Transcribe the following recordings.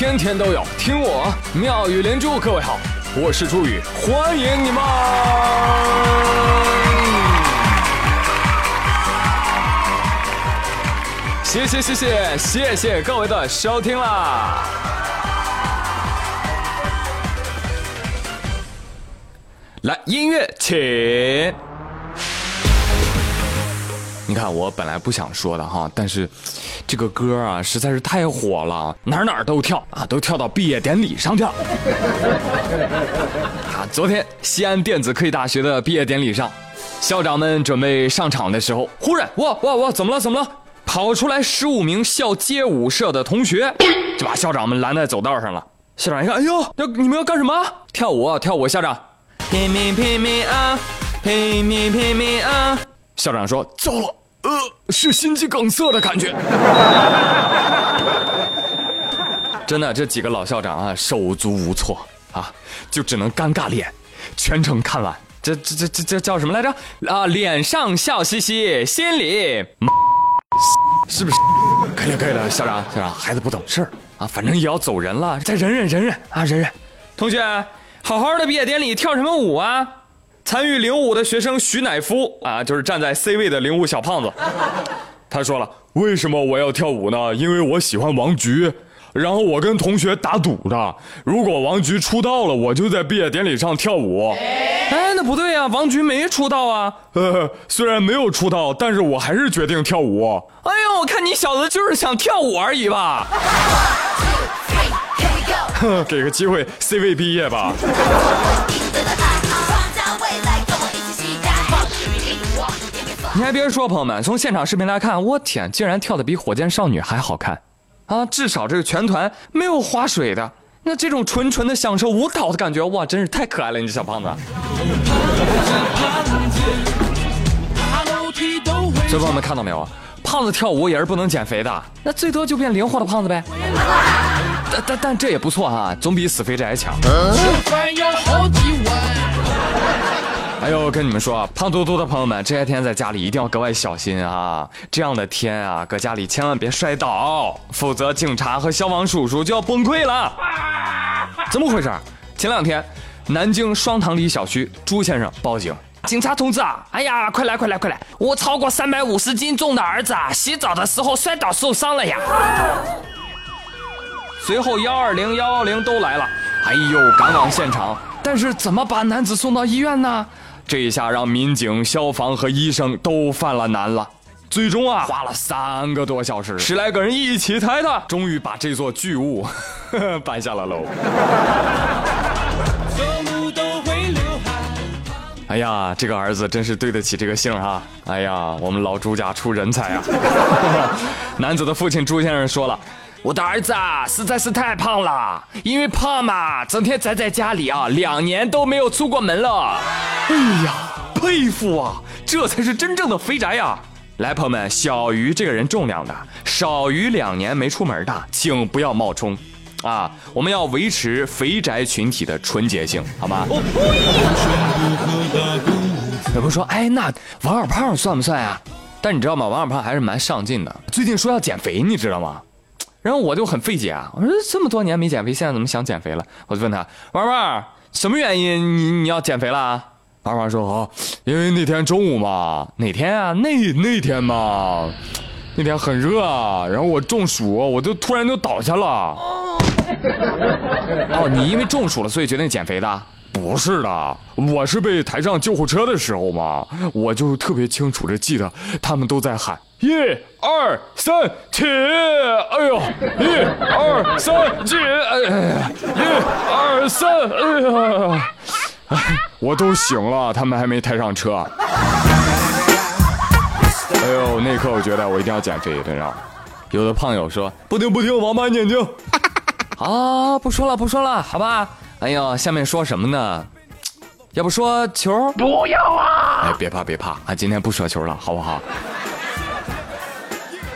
天天都有，听我妙语连珠。各位好，我是朱宇，欢迎你们！谢谢谢谢谢谢各位的收听啦！来，音乐，请。你看，我本来不想说的哈，但是这个歌啊实在是太火了，哪哪都跳啊，都跳到毕业典礼上去了。啊，昨天西安电子科技大学的毕业典礼上，校长们准备上场的时候，忽然，哇哇哇，怎么了？怎么了？跑出来十五名校街舞社的同学，就把校长们拦在走道上了。校长一看，哎呦，要你们要干什么？跳舞，跳舞。校长，拼命拼命啊，拼命拼命啊。校长说，糟了。呃，是心肌梗塞的感觉。真的，这几个老校长啊，手足无措啊，就只能尴尬脸，全程看完。这这这这这叫什么来着？啊，脸上笑嘻嘻，心里是不是？可以了，可以了，校长，校长，孩子不懂事儿啊，反正也要走人了，再忍忍，忍忍啊，忍忍。同学，好好的毕业典礼，跳什么舞啊？参与领舞的学生徐乃夫啊，就是站在 C 位的领舞小胖子。他说了：“为什么我要跳舞呢？因为我喜欢王菊，然后我跟同学打赌的，如果王菊出道了，我就在毕业典礼上跳舞。”哎，那不对呀，王菊没出道啊。呃，虽然没有出道，但是我还是决定跳舞。哎呦，我看你小子就是想跳舞而已吧。哼，给个机会，C 位毕业吧。你还别说，朋友们，从现场视频来看，我天，竟然跳的比火箭少女还好看，啊，至少这个全团没有划水的，那这种纯纯的享受舞蹈的感觉，哇，真是太可爱了，你这小胖子。所以朋友们看到没有，胖子跳舞也是不能减肥的，那最多就变灵活的胖子呗。但但但这也不错哈，总比死肥宅强。哎呦，跟你们说啊，胖嘟嘟的朋友们，这些天在家里一定要格外小心啊！这样的天啊，搁家里千万别摔倒，否则警察和消防叔叔就要崩溃了。怎么回事？前两天，南京双塘里小区朱先生报警，警察同志啊，哎呀，快来快来快来！我超过三百五十斤重的儿子啊，洗澡的时候摔倒受伤了呀。随后幺二零幺幺零都来了，哎呦，赶往现场，但是怎么把男子送到医院呢？这一下让民警、消防和医生都犯了难了，最终啊，花了三个多小时，十来个人一起抬他，终于把这座巨物 搬下了楼。哎呀，这个儿子真是对得起这个姓哈！哎呀，我们老朱家出人才啊！男子的父亲朱先生说了。我的儿子啊，实在是太胖了，因为胖嘛，整天宅在家里啊，两年都没有出过门了。哎呀，佩服啊，这才是真正的肥宅呀！来，朋友们，小于这个人重量的，少于两年没出门的，请不要冒充，啊，我们要维持肥宅群体的纯洁性，好吗？有朋友说，哎，那王二胖算不算呀？但你知道吗？王二胖还是蛮上进的，最近说要减肥，你知道吗？然后我就很费解啊，我说这么多年没减肥，现在怎么想减肥了？我就问他，玩玩，什么原因你你要减肥了？玩玩说哦，因为那天中午嘛，哪天啊？那那天嘛，那天很热啊，然后我中暑，我就突然就倒下了。哦，你因为中暑了，所以决定减肥的？不是的，我是被抬上救护车的时候嘛，我就特别清楚的记得他们都在喊。一二三起！哎呦，一二三起！哎呀，一二三！哎呀，哎，我都醒了，他们还没抬上车。哎呦，那一刻我觉得我一定要减肥，真的。有的胖友说：“不听不听，王八眼睛。”啊，不说了不说了，好吧。哎呦，下面说什么呢？要不说球？不要啊！哎，别怕别怕，啊，今天不说球了，好不好？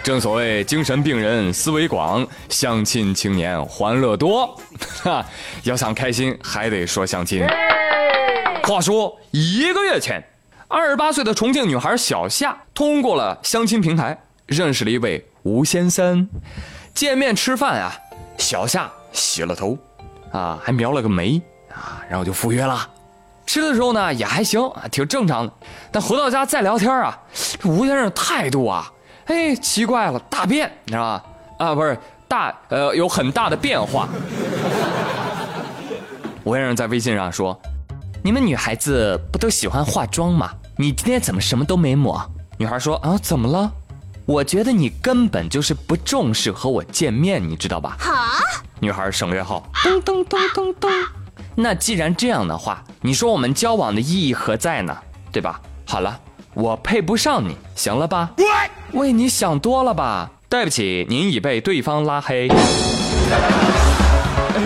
正所谓精神病人思维广，相亲青年欢乐多。哈，要想开心还得说相亲。话说一个月前，二十八岁的重庆女孩小夏通过了相亲平台，认识了一位吴先生。见面吃饭啊，小夏洗了头，啊，还描了个眉啊，然后就赴约了。吃的时候呢也还行啊，挺正常的。但回到家再聊天啊，这吴先生态度啊，哎，奇怪了，大变，你知道吧？啊，不是大，呃，有很大的变化。吴先生在微信上说：“你们女孩子不都喜欢化妆吗？你今天怎么什么都没抹？”女孩说：“啊，怎么了？我觉得你根本就是不重视和我见面，你知道吧？”好。女孩省略号，咚咚咚咚咚。那既然这样的话，你说我们交往的意义何在呢？对吧？好了，我配不上你，行了吧？喂，你想多了吧？对不起，您已被对方拉黑。哎，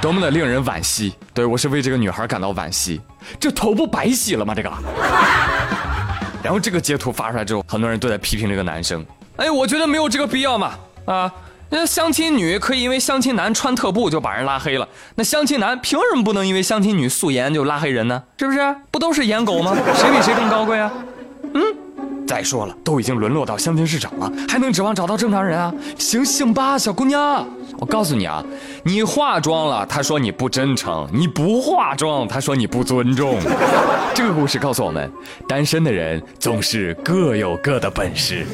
多么的令人惋惜！对我是为这个女孩感到惋惜。这头不白洗了吗？这个。然后这个截图发出来之后，很多人都在批评这个男生。哎，我觉得没有这个必要嘛。啊。那相亲女可以因为相亲男穿特步就把人拉黑了，那相亲男凭什么不能因为相亲女素颜就拉黑人呢？是不是？不都是颜狗吗？谁比谁更高贵啊？再说了，都已经沦落到相亲市场了，还能指望找到正常人啊？醒醒吧，小姑娘！我告诉你啊，你化妆了，他说你不真诚；你不化妆，他说你不尊重。这个故事告诉我们，单身的人总是各有各的本事。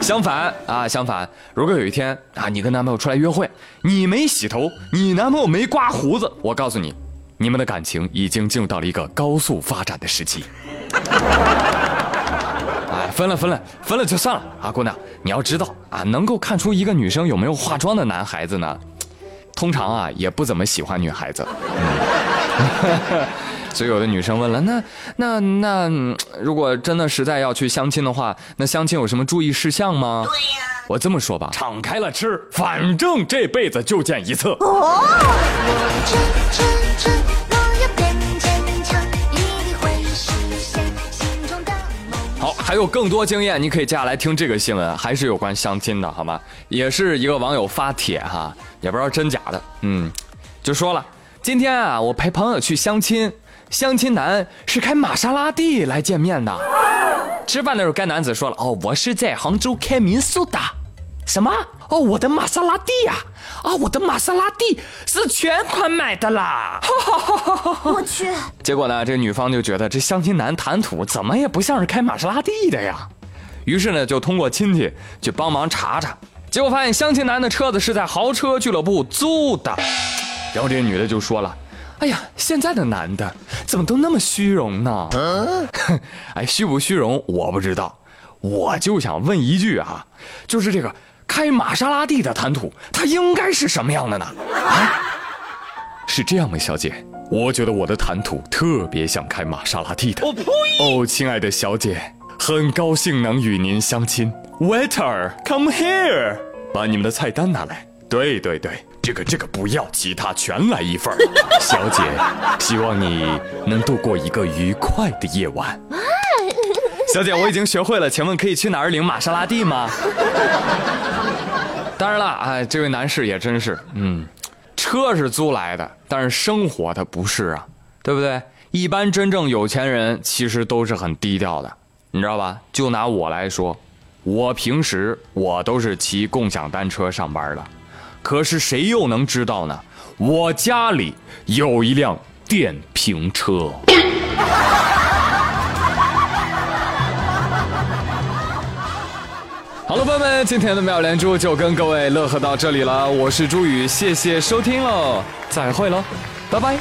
相反啊，相反，如果有一天啊，你跟男朋友出来约会，你没洗头，你男朋友没刮胡子，我告诉你，你们的感情已经进入到了一个高速发展的时期。哎，分了，分了，分了就算了啊，姑娘，你要知道啊，能够看出一个女生有没有化妆的男孩子呢，通常啊也不怎么喜欢女孩子。嗯 所以有的女生问了，那那那，如果真的实在要去相亲的话，那相亲有什么注意事项吗？对呀，我这么说吧，敞开了吃，反正这辈子就见一次。哦。还有更多经验，你可以接下来听这个新闻，还是有关相亲的，好吗？也是一个网友发帖哈，也不知道真假的，嗯，就说了，今天啊，我陪朋友去相亲。相亲男是开玛莎拉蒂来见面的。吃饭的时候，该男子说了：“哦，我是在杭州开民宿的。”什么？哦，我的玛莎拉蒂呀！啊，我的玛莎拉蒂是全款买的啦！我去。结果呢，这女方就觉得这相亲男谈吐怎么也不像是开玛莎拉蒂的呀。于是呢，就通过亲戚去帮忙查查。结果发现相亲男的车子是在豪车俱乐部租的。然后这女的就说了。哎呀，现在的男的怎么都那么虚荣呢？嗯 哎，虚不虚荣我不知道，我就想问一句啊，就是这个开玛莎拉蒂的谈吐，他应该是什么样的呢？啊，是这样吗，小姐？我觉得我的谈吐特别像开玛莎拉蒂的。哦，亲爱的小姐，很高兴能与您相亲。Waiter，come here，把你们的菜单拿来。对对对。这个这个不要，其他全来一份儿。小姐，希望你能度过一个愉快的夜晚。小姐，我已经学会了，请问可以去哪儿领玛莎拉蒂吗？当然了，哎，这位男士也真是，嗯，车是租来的，但是生活他不是啊，对不对？一般真正有钱人其实都是很低调的，你知道吧？就拿我来说，我平时我都是骑共享单车上班的。可是谁又能知道呢？我家里有一辆电瓶车。好了，朋友们，今天的妙连珠就跟各位乐呵到这里了。我是朱宇，谢谢收听喽，再会喽，拜拜。